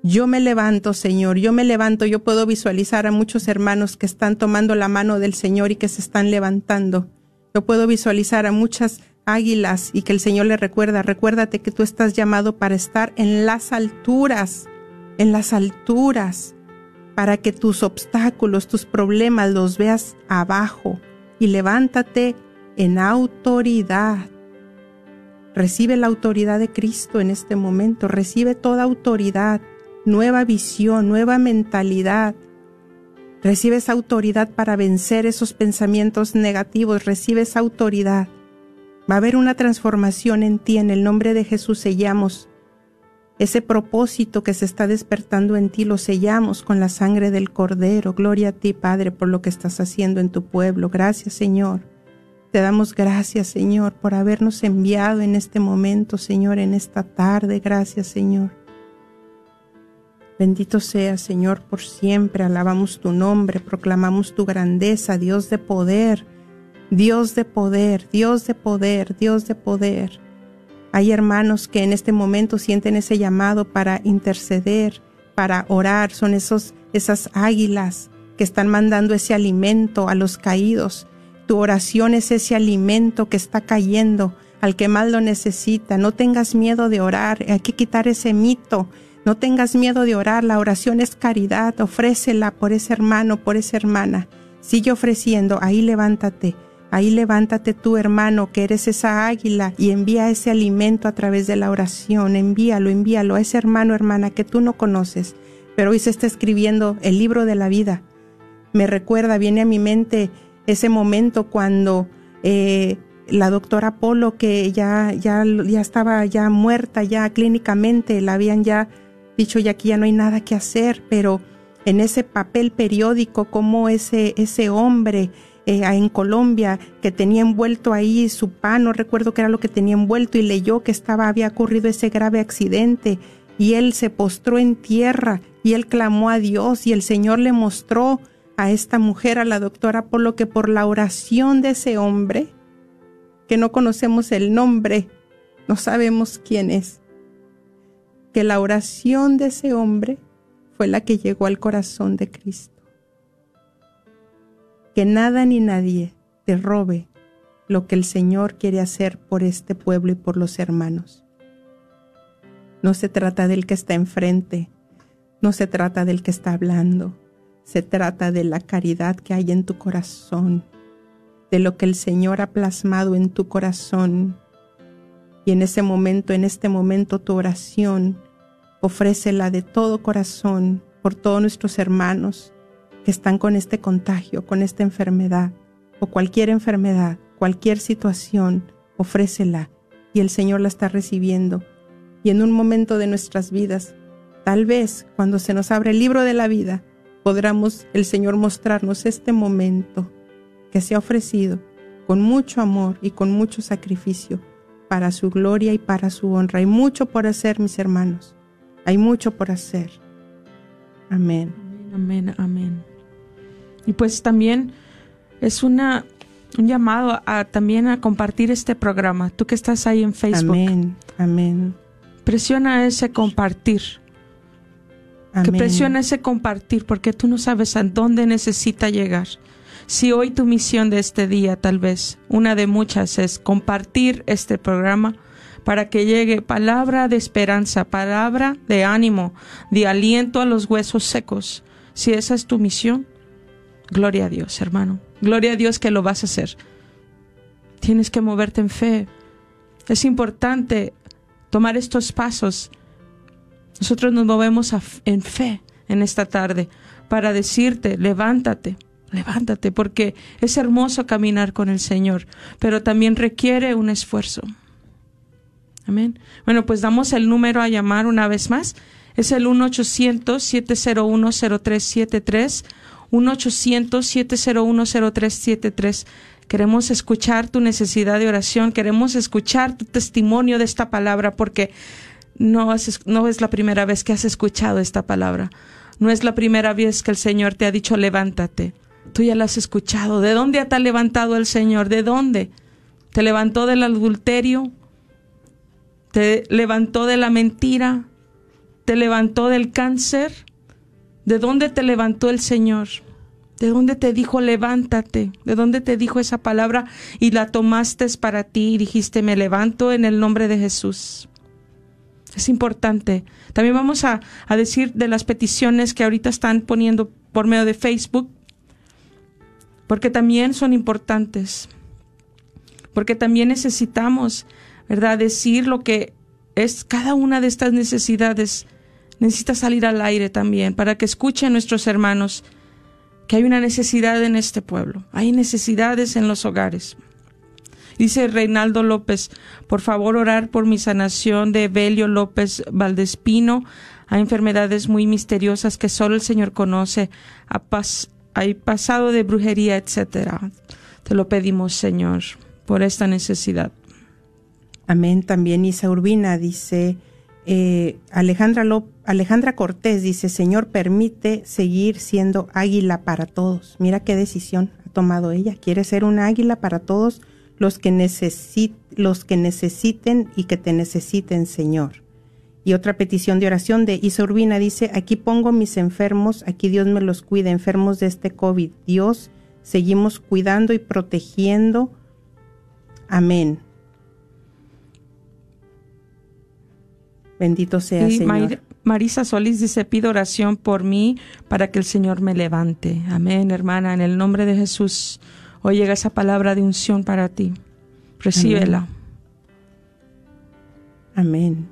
Yo me levanto, Señor, yo me levanto, yo puedo visualizar a muchos hermanos que están tomando la mano del Señor y que se están levantando. Yo puedo visualizar a muchas águilas y que el Señor le recuerda, recuérdate que tú estás llamado para estar en las alturas, en las alturas, para que tus obstáculos, tus problemas los veas abajo y levántate en autoridad. Recibe la autoridad de Cristo en este momento, recibe toda autoridad, nueva visión, nueva mentalidad. Recibe esa autoridad para vencer esos pensamientos negativos, recibe esa autoridad. Va a haber una transformación en ti, en el nombre de Jesús sellamos ese propósito que se está despertando en ti lo sellamos con la sangre del Cordero. Gloria a ti, Padre, por lo que estás haciendo en tu pueblo. Gracias, Señor. Te damos gracias, Señor, por habernos enviado en este momento, Señor, en esta tarde. Gracias, Señor. Bendito sea, Señor, por siempre. Alabamos tu nombre, proclamamos tu grandeza, Dios de poder, Dios de poder, Dios de poder, Dios de poder. Hay hermanos que en este momento sienten ese llamado para interceder, para orar. Son esos, esas águilas que están mandando ese alimento a los caídos. Tu oración es ese alimento que está cayendo al que más lo necesita. No tengas miedo de orar. Hay que quitar ese mito. No tengas miedo de orar. La oración es caridad. Ofrécela por ese hermano, por esa hermana. Sigue ofreciendo. Ahí levántate Ahí levántate tú, hermano, que eres esa águila, y envía ese alimento a través de la oración. Envíalo, envíalo a ese hermano, hermana, que tú no conoces, pero hoy se está escribiendo el libro de la vida. Me recuerda, viene a mi mente ese momento cuando eh, la doctora Polo, que ya, ya, ya estaba ya muerta, ya clínicamente, la habían ya dicho ya que ya no hay nada que hacer, pero en ese papel periódico, como ese, ese hombre eh, en Colombia que tenía envuelto ahí su pan, no recuerdo qué era lo que tenía envuelto y leyó que estaba, había ocurrido ese grave accidente y él se postró en tierra y él clamó a Dios y el Señor le mostró a esta mujer, a la doctora, por lo que por la oración de ese hombre, que no conocemos el nombre, no sabemos quién es, que la oración de ese hombre fue la que llegó al corazón de Cristo. Que nada ni nadie te robe lo que el Señor quiere hacer por este pueblo y por los hermanos. No se trata del que está enfrente, no se trata del que está hablando, se trata de la caridad que hay en tu corazón, de lo que el Señor ha plasmado en tu corazón. Y en ese momento, en este momento, tu oración, ofrécela de todo corazón por todos nuestros hermanos que están con este contagio, con esta enfermedad o cualquier enfermedad, cualquier situación, ofrécela y el Señor la está recibiendo. Y en un momento de nuestras vidas, tal vez cuando se nos abre el libro de la vida, podremos el Señor mostrarnos este momento que se ha ofrecido con mucho amor y con mucho sacrificio para su gloria y para su honra. Hay mucho por hacer, mis hermanos. Hay mucho por hacer. Amén. Amén, amén. Y pues también es una un llamado a también a compartir este programa. Tú que estás ahí en Facebook. Amén. Amén. Presiona ese compartir. Que presiona ese compartir porque tú no sabes a dónde necesita llegar. Si hoy tu misión de este día, tal vez, una de muchas, es compartir este programa para que llegue palabra de esperanza, palabra de ánimo, de aliento a los huesos secos. Si esa es tu misión, gloria a Dios, hermano. Gloria a Dios que lo vas a hacer. Tienes que moverte en fe. Es importante tomar estos pasos nosotros nos movemos en fe en esta tarde para decirte, levántate, levántate, porque es hermoso caminar con el Señor, pero también requiere un esfuerzo. Amén. Bueno, pues damos el número a llamar una vez más. Es el 1-800-701-0373. 1-800-701-0373. Queremos escuchar tu necesidad de oración, queremos escuchar tu testimonio de esta palabra, porque no, es la primera vez que has escuchado esta palabra. No es la primera vez que el Señor te ha dicho levántate. Tú ya la has escuchado. ¿De dónde te ha levantado el Señor? ¿De dónde? ¿Te levantó del adulterio? ¿Te levantó de la mentira? ¿Te levantó del cáncer? ¿De dónde te levantó el Señor? ¿De dónde te dijo levántate? ¿De dónde te dijo esa palabra y la tomaste para ti y dijiste me levanto en el nombre de Jesús? Es importante. También vamos a, decir de las peticiones que ahorita están poniendo por medio de Facebook, porque también son importantes, porque también necesitamos, ¿verdad?, decir lo que es cada una de estas necesidades. Necesita salir al aire también para que escuchen nuestros hermanos que hay una necesidad en este pueblo, hay necesidades en los hogares. Dice Reinaldo López, por favor orar por mi sanación de Belio López Valdespino. Hay enfermedades muy misteriosas que solo el Señor conoce. hay pasado de brujería, etcétera. Te lo pedimos, Señor, por esta necesidad. Amén. También Isa Urbina dice, eh, Alejandra, Alejandra Cortés dice, Señor, permite seguir siendo águila para todos. Mira qué decisión ha tomado ella. Quiere ser una águila para todos los que, los que necesiten y que te necesiten, Señor. Y otra petición de oración de Isa Urbina dice, aquí pongo mis enfermos, aquí Dios me los cuida, enfermos de este COVID. Dios, seguimos cuidando y protegiendo. Amén. Bendito sea, Señor. Marisa Solís dice, pido oración por mí para que el Señor me levante. Amén, hermana, en el nombre de Jesús. Hoy llega esa palabra de unción para ti. Recíbela. Amén.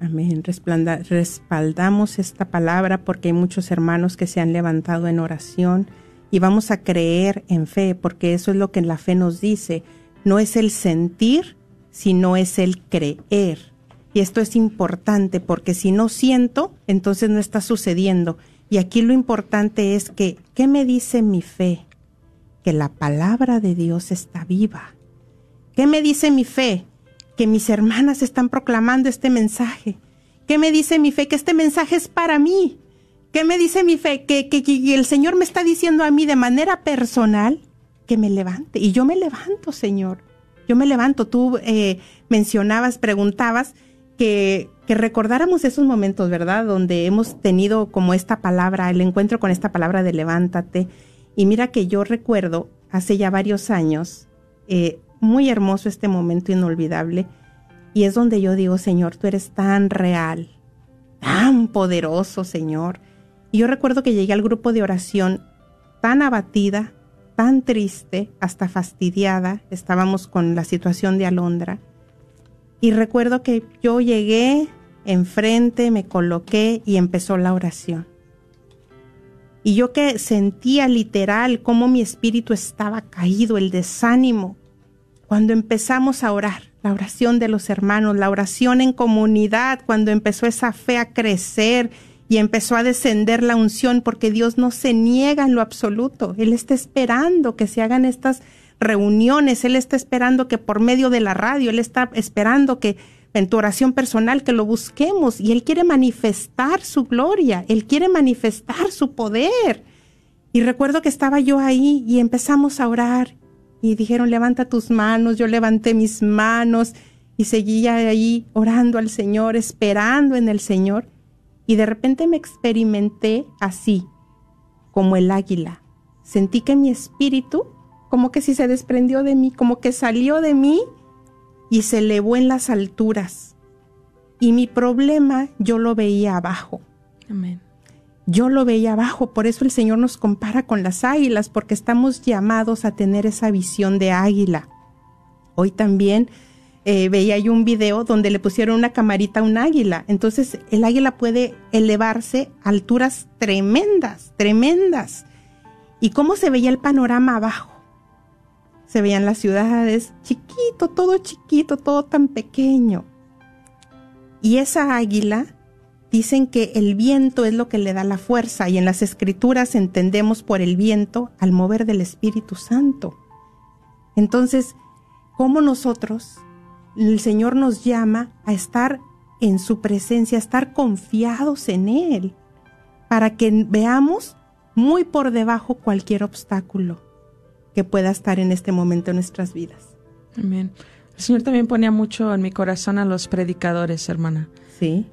Amén. respaldamos esta palabra porque hay muchos hermanos que se han levantado en oración y vamos a creer en fe porque eso es lo que la fe nos dice. No es el sentir, sino es el creer. Y esto es importante porque si no siento, entonces no está sucediendo. Y aquí lo importante es que, ¿qué me dice mi fe? Que la palabra de Dios está viva. ¿Qué me dice mi fe? Que mis hermanas están proclamando este mensaje. ¿Qué me dice mi fe? Que este mensaje es para mí. ¿Qué me dice mi fe? Que, el Señor me está diciendo a mí de manera personal que me levante. Y yo me levanto, Señor. Yo me levanto. Tú eh, mencionabas, preguntabas que recordáramos esos momentos, ¿verdad? Donde hemos tenido como esta palabra, el encuentro con esta palabra de levántate. Y mira que yo recuerdo hace ya varios años, eh, muy hermoso este momento inolvidable. Y es donde yo digo, Señor, tú eres tan real, tan poderoso, Señor. Y yo recuerdo que llegué al grupo de oración tan abatida, tan triste, hasta fastidiada. Estábamos con la situación de Alondra. Y recuerdo que yo llegué enfrente, me coloqué y empezó la oración. Y yo que sentía literal cómo mi espíritu estaba caído, el desánimo, cuando empezamos a orar, la oración de los hermanos, la oración en comunidad, cuando empezó esa fe a crecer y empezó a descender la unción, porque Dios no se niega en lo absoluto, Él está esperando que se hagan estas reuniones, Él está esperando que por medio de la radio, Él está esperando que en tu oración personal que lo busquemos y Él quiere manifestar su gloria, Él quiere manifestar su poder. Y recuerdo que estaba yo ahí y empezamos a orar y dijeron, levanta tus manos, yo levanté mis manos y seguía ahí orando al Señor, esperando en el Señor. Y de repente me experimenté así, como el águila. Sentí que mi espíritu como que si se desprendió de mí, como que salió de mí y se elevó en las alturas. Y mi problema yo lo veía abajo. Amén. Yo lo veía abajo, por eso el Señor nos compara con las águilas, porque estamos llamados a tener esa visión de águila. Hoy también eh, veía yo un video donde le pusieron una camarita a un águila. Entonces el águila puede elevarse a alturas tremendas, tremendas. ¿Y cómo se veía el panorama abajo? Se veían las ciudades, chiquito, todo chiquito, todo tan pequeño. Y esa águila, dicen que el viento es lo que le da la fuerza y en las escrituras entendemos por el viento al mover del Espíritu Santo. Entonces, ¿cómo nosotros, el Señor nos llama a estar en su presencia, a estar confiados en Él, para que veamos muy por debajo cualquier obstáculo? Que pueda estar en este momento en nuestras vidas. Amén. El Señor también ponía mucho en mi corazón a los predicadores, hermana. Sí.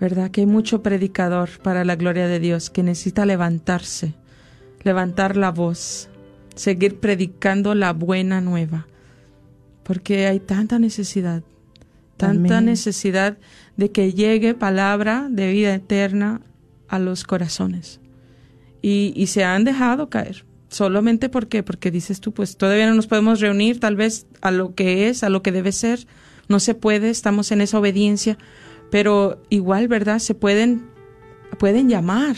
¿Verdad? Que hay mucho predicador para la gloria de Dios que necesita levantarse, levantar la voz, seguir predicando la buena nueva. Porque hay tanta necesidad, tanta necesidad de que llegue palabra de vida eterna a los corazones. Y, y se han dejado caer solamente porque porque dices tú pues todavía no nos podemos reunir tal vez a lo que es a lo que debe ser. No se puede estamos en esa obediencia. Pero igual verdad se pueden pueden llamar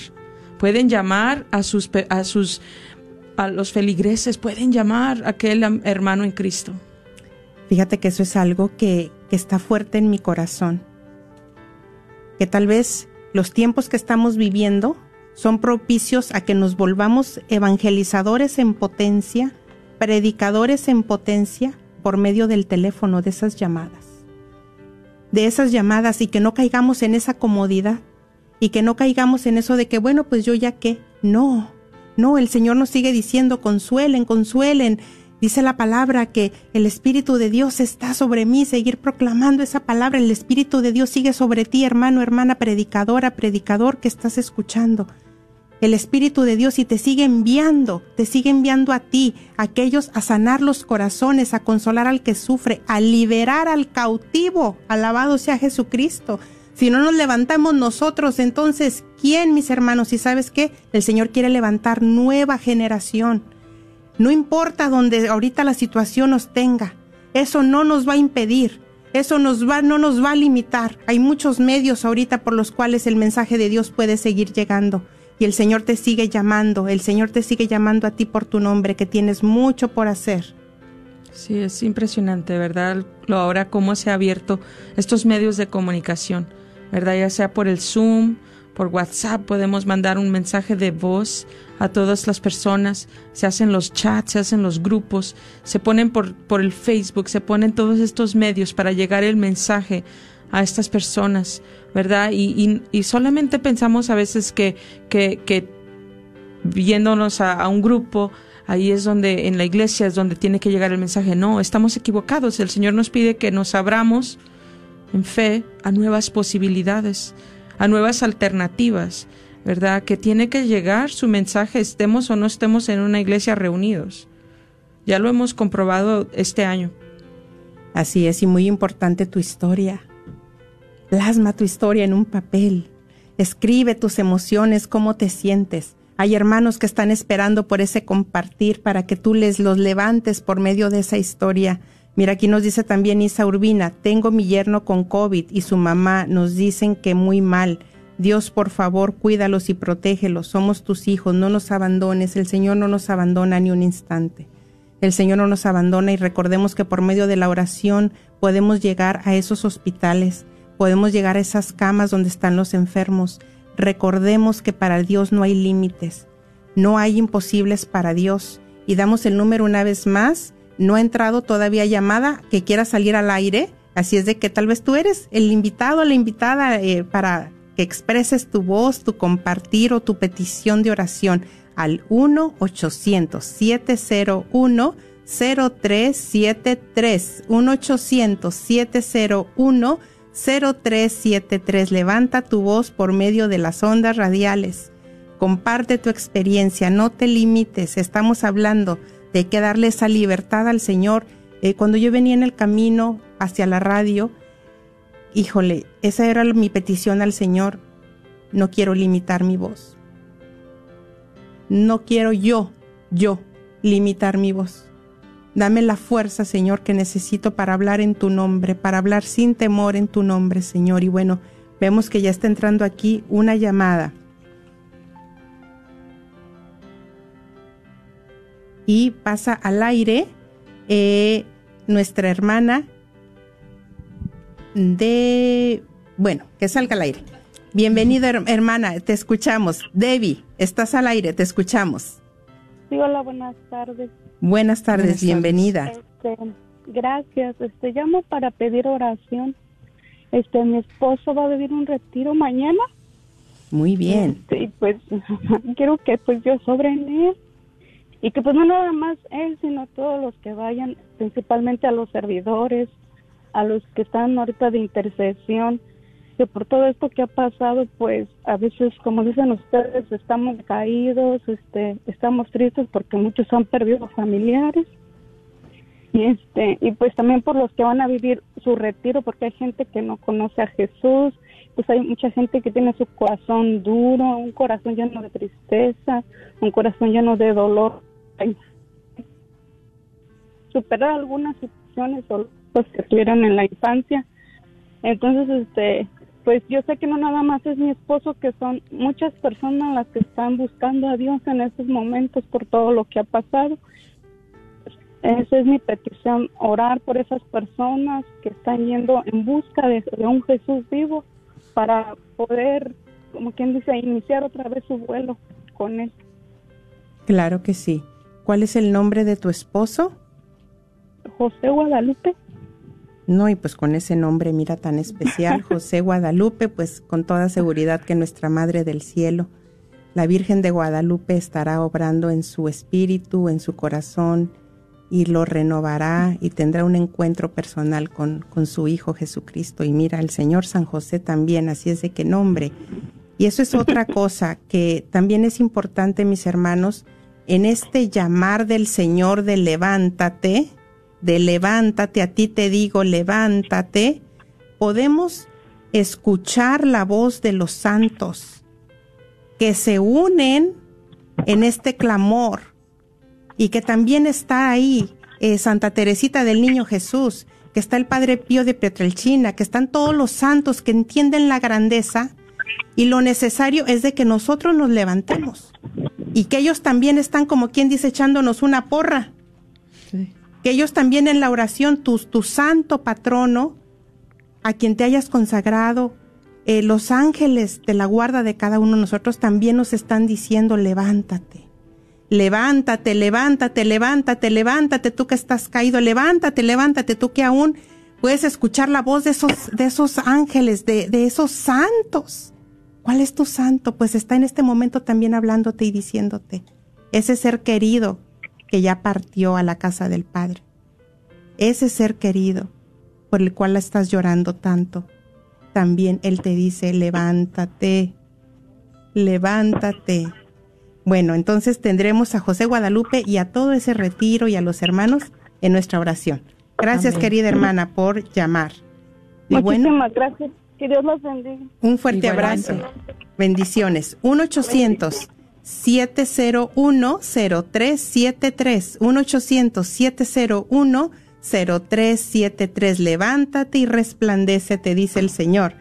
pueden llamar a sus a sus a los feligreses pueden llamar a aquel hermano en Cristo. Fíjate que eso es algo que, que está fuerte en mi corazón. Que tal vez los tiempos que estamos viviendo son propicios a que nos volvamos evangelizadores en potencia, predicadores en potencia por medio del teléfono, de esas llamadas. De esas llamadas y que no caigamos en esa comodidad y que no caigamos en eso de que, bueno, pues yo ya qué. No, no, el Señor nos sigue diciendo, consuelen, consuelen, Dice la palabra que el Espíritu de Dios está sobre mí, seguir proclamando esa palabra. El Espíritu de Dios sigue sobre ti, hermano, hermana, predicadora, predicador que estás escuchando. El Espíritu de Dios y te sigue enviando, te sigue enviando a ti, a aquellos a sanar los corazones, a consolar al que sufre, a liberar al cautivo. Alabado sea Jesucristo. Si no nos levantamos nosotros, entonces, ¿quién, mis hermanos? Y sabes qué? El Señor quiere levantar nueva generación no importa donde ahorita la situación nos tenga, eso no nos va a impedir, eso nos va, no nos va a limitar. Hay muchos medios ahorita por los cuales el mensaje de Dios puede seguir llegando. Y el Señor te sigue llamando, el Señor te sigue llamando a ti por tu nombre, que tienes mucho por hacer. Sí, es impresionante, ¿verdad? Lo ahora cómo se ha abierto estos medios de comunicación, ¿verdad? Ya sea por el Zoom, por WhatsApp, podemos mandar un mensaje de voz a todas las personas, se hacen los chats, se hacen los grupos, se ponen por, por el Facebook, se ponen todos estos medios para llegar el mensaje a estas personas, ¿verdad? Y, y, solamente pensamos a veces que, que, que viéndonos a, un grupo, ahí es donde, en la iglesia es donde tiene que llegar el mensaje. No, estamos equivocados. El Señor nos pide que nos abramos en fe a nuevas posibilidades, a nuevas alternativas, ¿verdad? Que tiene que llegar su mensaje, estemos o no estemos en una iglesia reunidos. Ya lo hemos comprobado este año. Así es, y muy importante tu historia. Plasma tu historia en un papel. Escribe tus emociones, cómo te sientes. Hay hermanos que están esperando por ese compartir para que tú les los levantes por medio de esa historia. Mira, aquí nos dice también Isa Urbina, tengo mi yerno con COVID y su mamá nos dicen que muy mal. Dios, por favor, cuídalos y protégelos. Somos tus hijos, no nos abandones. El Señor no nos abandona ni un instante. El Señor no nos abandona y recordemos que por medio de la oración podemos llegar a esos hospitales, podemos llegar a esas camas donde están los enfermos. Recordemos que para Dios no hay límites, no hay imposibles para Dios. Y damos el número una vez más. No ha entrado todavía llamada que quiera salir al aire. Así es de que tal vez tú eres el invitado, la invitada eh, para que expreses tu voz, tu compartir o tu petición de oración al 1-800-701-0373. 1-800-701 0373. Levanta tu voz por medio de las ondas radiales. Comparte tu experiencia, no te limites. Estamos hablando de que darle esa libertad al Señor. Eh, cuando yo venía en el camino hacia la radio, híjole, esa era mi petición al Señor. No quiero limitar mi voz. No quiero yo, yo, limitar mi voz. Dame la fuerza, Señor, que necesito para hablar en tu nombre, para hablar sin temor en tu nombre, Señor. Y bueno, vemos que ya está entrando aquí una llamada. Y pasa al aire eh, nuestra hermana de... Bueno, que salga al aire. Bienvenida, hermana, te escuchamos. Debbie, estás al aire, te escuchamos. Sí, hola, buenas tardes. Buenas tardes, bienvenida. Este, gracias. Este llamo para pedir oración. Este, mi esposo va a vivir un retiro mañana. Muy bien. Este, pues quiero que pues yo sobre en él y que pues no nada más él, sino todos los que vayan, principalmente a los servidores, a los que están ahorita de intercesión, por todo esto que ha pasado, pues a veces, como dicen ustedes, estamos caídos, este, estamos tristes porque muchos han perdido familiares. Y este, y pues también por los que van a vivir su retiro, porque hay gente que no conoce a Jesús, pues hay mucha gente que tiene su corazón duro, un corazón lleno de tristeza, un corazón lleno de dolor. Superar algunas situaciones o pues, que tuvieron en la infancia. Entonces, este, pues yo sé que no nada más es mi esposo, que son muchas personas las que están buscando a Dios en estos momentos por todo lo que ha pasado. Esa es mi petición, orar por esas personas que están yendo en busca de, un Jesús vivo para poder, como quien dice, iniciar otra vez su vuelo con Él. Claro que sí. ¿Cuál es el nombre de tu esposo? José Guadalupe. No, y pues con ese nombre, mira, tan especial, José Guadalupe, pues con toda seguridad que nuestra Madre del Cielo, la Virgen de Guadalupe, estará obrando en su espíritu, en su corazón, y lo renovará y tendrá un encuentro personal con, con su Hijo Jesucristo. Y mira, el Señor San José también, así es de qué nombre. Y eso es otra cosa que también es importante, mis hermanos, en este llamar del Señor de levántate, de levántate, a ti te digo, levántate, podemos escuchar la voz de los santos que se unen en este clamor y que también está ahí eh, Santa Teresita del Niño Jesús, que está el Padre Pío de Petrelchina, que están todos los santos que entienden la grandeza y lo necesario es de que nosotros nos levantemos y que ellos también están como quien dice echándonos una porra que ellos también en la oración, tu, tu santo patrono, a quien te hayas consagrado, eh, los ángeles de la guarda de cada uno de nosotros también nos están diciendo, levántate, levántate, levántate, levántate, levántate, tú que estás caído, levántate, levántate, tú que aún puedes escuchar la voz de esos, ángeles, de esos santos. ¿Cuál es tu santo? Pues está en este momento también hablándote y diciéndote, ese ser querido que ya partió a la casa del Padre, ese ser querido por el cual estás llorando tanto, también Él te dice, levántate, levántate. Bueno, entonces tendremos a José Guadalupe y a todo ese retiro y a los hermanos en nuestra oración. Gracias, querida hermana, por llamar. Y Muchísimas gracias. Que Dios los bendiga. Un fuerte abrazo. Bendiciones. 1-800-701-0373. 1-800-701-0373. Levántate y resplandece, te dice el Señor.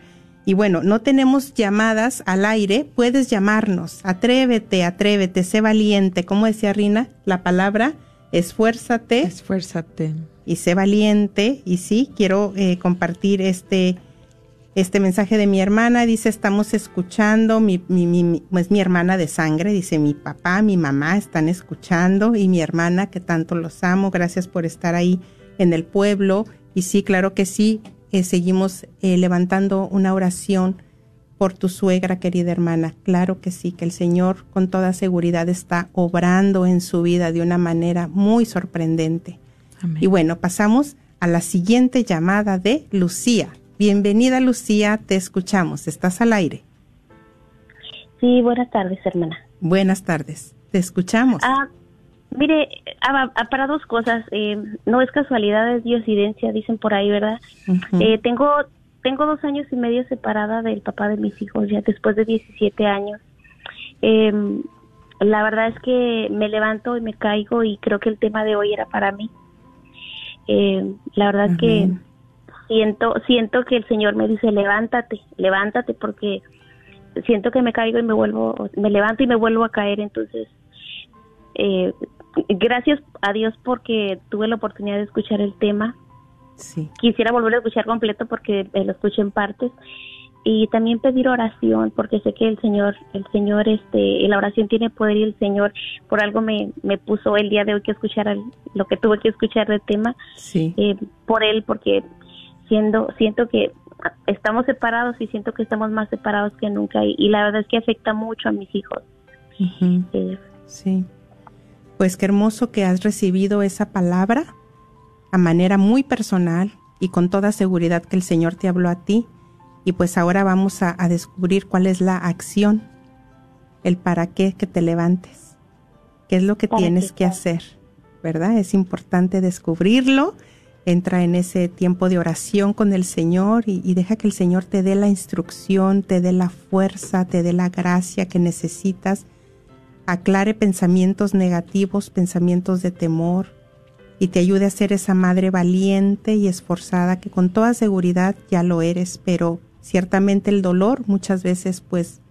Y bueno, no tenemos llamadas al aire, puedes llamarnos. Atrévete, atrévete, sé valiente. ¿Cómo decía Rina? La palabra, esfuérzate. Esfuérzate. Y sé valiente. Y sí, quiero eh, compartir este, este mensaje de mi hermana. Dice, estamos escuchando, mi, mi, mi, pues mi hermana de sangre, dice, mi papá, mi mamá están escuchando y mi hermana, que tanto los amo. Gracias por estar ahí en el pueblo. Y sí, claro que sí, eh, seguimos eh, levantando una oración por tu suegra, querida hermana. Claro que sí, que el Señor con toda seguridad está obrando en su vida de una manera muy sorprendente. Y bueno, pasamos a la siguiente llamada de Lucía. Bienvenida Lucía, te escuchamos. ¿Estás al aire? Sí, buenas tardes, hermana. Buenas tardes, te escuchamos. Ah, Mire, ah, ah, para dos cosas, eh, no es casualidad, es diosidencia, dicen por ahí, ¿verdad? eh, tengo tengo dos años y medio separada del papá de mis hijos, ya después de 17 años. Eh, la verdad es que me levanto y me caigo y creo que el tema de hoy era para mí. Eh, la verdad es que siento siento que el Señor me dice levántate, levántate porque siento que me caigo y me vuelvo, me levanto y me vuelvo a caer, entonces eh, gracias a Dios porque tuve la oportunidad de escuchar el tema. Sí. Quisiera volver a escuchar completo porque eh, lo escuché en partes y también pedir oración porque sé que el Señor, el Señor, este, la oración tiene poder y el Señor por algo me, me puso el día de hoy que escuchar lo que tuve que escuchar del tema. Sí. Eh, por él porque siendo, siento que estamos separados y siento que estamos más separados que nunca y, y la verdad es que afecta mucho a mis hijos. eh, sí pues qué hermoso que has recibido esa palabra a manera muy personal y con toda seguridad que el Señor te habló a ti. Y pues ahora vamos a, a descubrir cuál es la acción, el para qué que te levantes, qué es lo que Para tienes que hacer, ¿verdad? Es importante descubrirlo. Entra en ese tiempo de oración con el Señor y, deja que el Señor te dé la instrucción, te dé la fuerza, te dé la gracia que necesitas. Aclare pensamientos negativos, pensamientos de temor y te ayude a ser esa madre valiente y esforzada que con toda seguridad ya lo eres, pero ciertamente el dolor muchas veces pues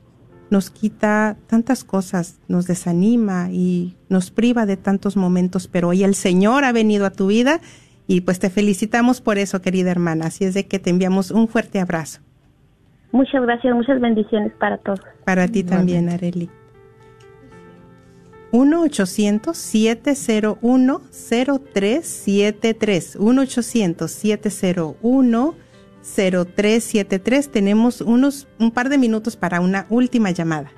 nos quita tantas cosas, nos desanima y nos priva de tantos momentos, pero hoy el Señor ha venido a tu vida y pues te felicitamos por eso, querida hermana. Así es de que te enviamos un fuerte abrazo. Muchas gracias, muchas bendiciones para todos. Para ti también, Areli. 1-800-701-0373. 1-800-701-0373. Tenemos unos, un par de minutos para una última llamada.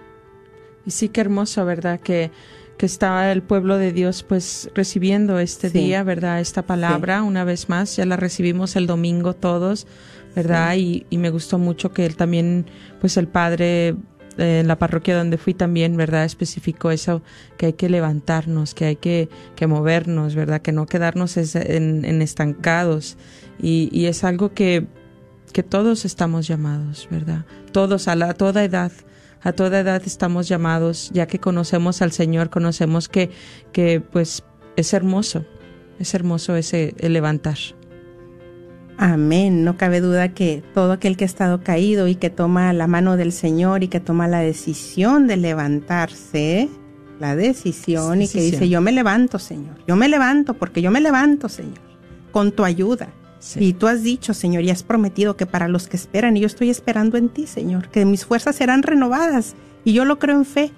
Y sí, qué hermoso, ¿verdad? Que, que está el pueblo de Dios pues recibiendo este Sí. día, ¿verdad? Esta palabra una vez más, ya la recibimos el domingo todos, ¿verdad? Y, y me gustó mucho que él también, pues el padre eh, en la parroquia donde fui también, ¿verdad? Especificó eso, que hay que levantarnos, que hay que, que movernos, ¿verdad? Que no quedarnos en, en estancados. Y, y es algo que, que todos estamos llamados, ¿verdad? Todos, a, la, a toda edad, a toda edad estamos llamados, ya que conocemos al Señor, conocemos que, que pues es hermoso, es hermoso ese el levantar. Amén. No cabe duda que todo aquel que ha estado caído y que toma la mano del Señor y que toma la decisión de levantarse, la decisión y que dice, yo me levanto, Señor, yo me levanto porque yo me levanto, Señor, con tu ayuda. Y tú has dicho, Señor, y has prometido que para los que esperan, y yo estoy esperando en ti, Señor, que mis fuerzas serán renovadas. Y yo lo creo en fe.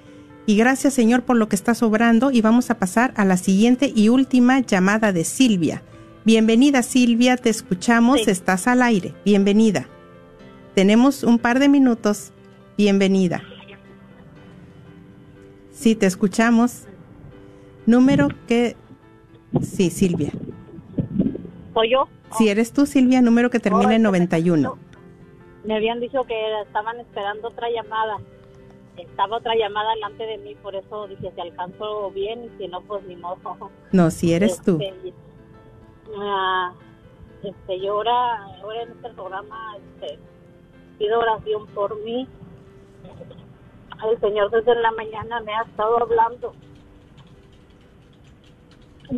Y gracias, Señor, por lo que estás obrando. Y vamos a pasar a la siguiente y última llamada de Silvia. Bienvenida, Silvia, te escuchamos, estás al aire. Bienvenida. Tenemos un par de minutos. Bienvenida. Sí, te escuchamos. Número que... Sí, Silvia. ¿Soy yo? Si eres tú, Silvia, número que termina en 91. Me habían dicho que estaban esperando otra llamada. Estaba otra llamada delante de mí, por eso dije, si alcanzo bien y si no, pues ni modo. No, si eres tú. Este, ah, este, yo ahora, ahora en este programa este, pido oración por mí. El Señor desde la mañana me ha estado hablando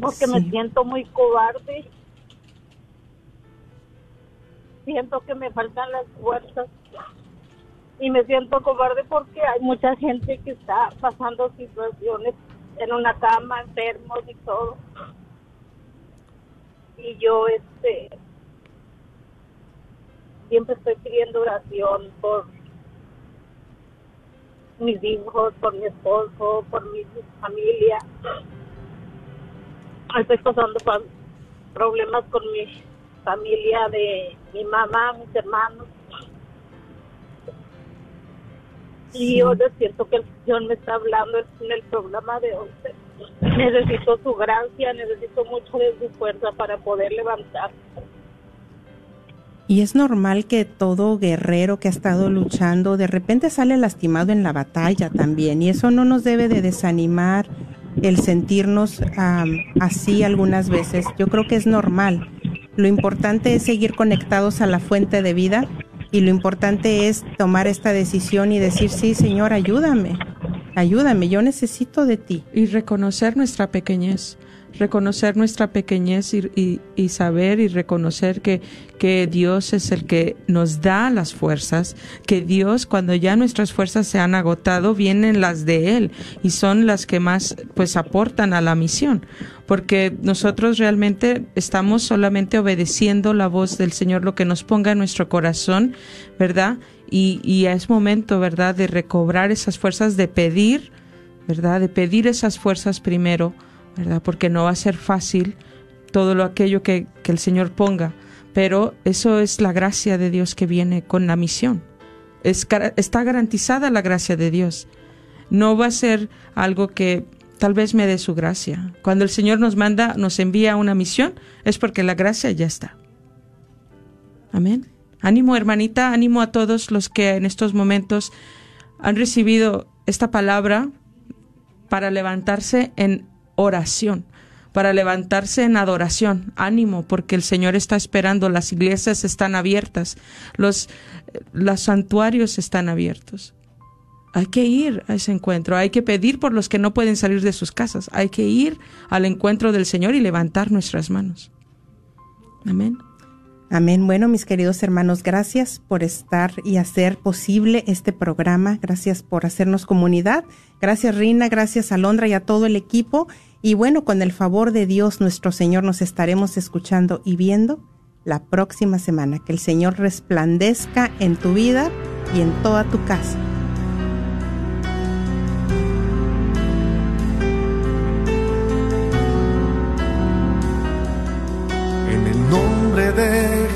porque me siento muy cobarde siento que me faltan las fuerzas y me siento cobarde porque hay mucha gente que está pasando situaciones en una cama, enfermos y todo. Y yo, este, siempre estoy pidiendo oración por mis hijos, por mi esposo, por mi familia. Estoy pasando problemas con mi familia de mi mamá, mis hermanos. Y yo siento que el Señor me está hablando en el programa de hoy. Necesito su gracia, necesito mucho de su fuerza para poder levantar. Y es normal que todo guerrero que ha estado luchando de repente sale lastimado en la batalla también. Y eso no nos debe de desanimar el sentirnos así algunas veces. Yo creo que es normal. Lo importante es seguir conectados a la fuente de vida y lo importante es tomar esta decisión y decir, sí, Señor, ayúdame, ayúdame, yo necesito de ti. Y reconocer nuestra pequeñez reconocer nuestra pequeñez y, y, saber y reconocer que, que Dios es el que nos da las fuerzas, que Dios cuando ya nuestras fuerzas se han agotado vienen las de Él y son las que más pues aportan a la misión, porque nosotros realmente estamos solamente obedeciendo la voz del Señor, lo que nos ponga en nuestro corazón, ¿verdad? Y, y es momento, ¿verdad?, de recobrar esas fuerzas, de pedir, ¿verdad?, de pedir esas fuerzas primero Porque no va a ser fácil todo lo aquello que, el Señor ponga, pero eso es la gracia de Dios que viene con la misión. Es, está garantizada la gracia de Dios. No va a ser algo que tal vez me dé su gracia. Cuando el Señor nos manda, nos envía una misión, es porque la gracia ya está. Amén. Ánimo, hermanita, ánimo a todos los que en estos momentos han recibido esta palabra para levantarse en oración, para levantarse en adoración. Ánimo, porque el Señor está esperando, las iglesias están abiertas, los, los santuarios están abiertos. Hay que ir a ese encuentro, hay que pedir por los que no pueden salir de sus casas, hay que ir al encuentro del Señor y levantar nuestras manos. Amén. Amén. Bueno, mis queridos hermanos, gracias por estar y hacer posible este programa. Gracias por hacernos comunidad. Gracias, Rina. Gracias, Alondra y a todo el equipo. Y bueno, con el favor de Dios, nuestro Señor, nos estaremos escuchando y viendo la próxima semana. Que el Señor resplandezca en tu vida y en toda tu casa.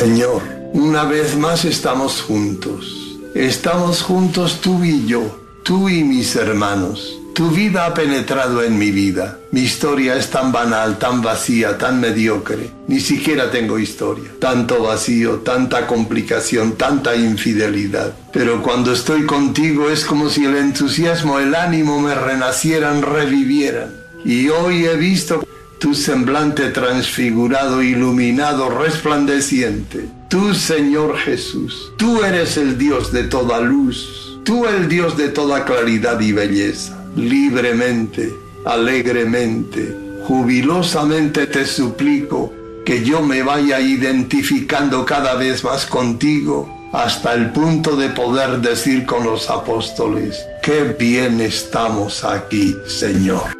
Señor, una vez más estamos juntos. Estamos juntos tú y yo, tú y mis hermanos. Tu vida ha penetrado en mi vida. Mi historia es tan banal, tan vacía, tan mediocre. Ni siquiera tengo historia. Tanto vacío, tanta complicación, tanta infidelidad. Pero cuando estoy contigo es como si el entusiasmo, el ánimo me renacieran, revivieran. Y hoy he visto tu semblante transfigurado, iluminado, resplandeciente. Tú, Señor Jesús, tú eres el Dios de toda luz, tú el Dios de toda claridad y belleza. Libremente, alegremente, jubilosamente te suplico que yo me vaya identificando cada vez más contigo hasta el punto de poder decir con los apóstoles, qué bien estamos aquí, Señor.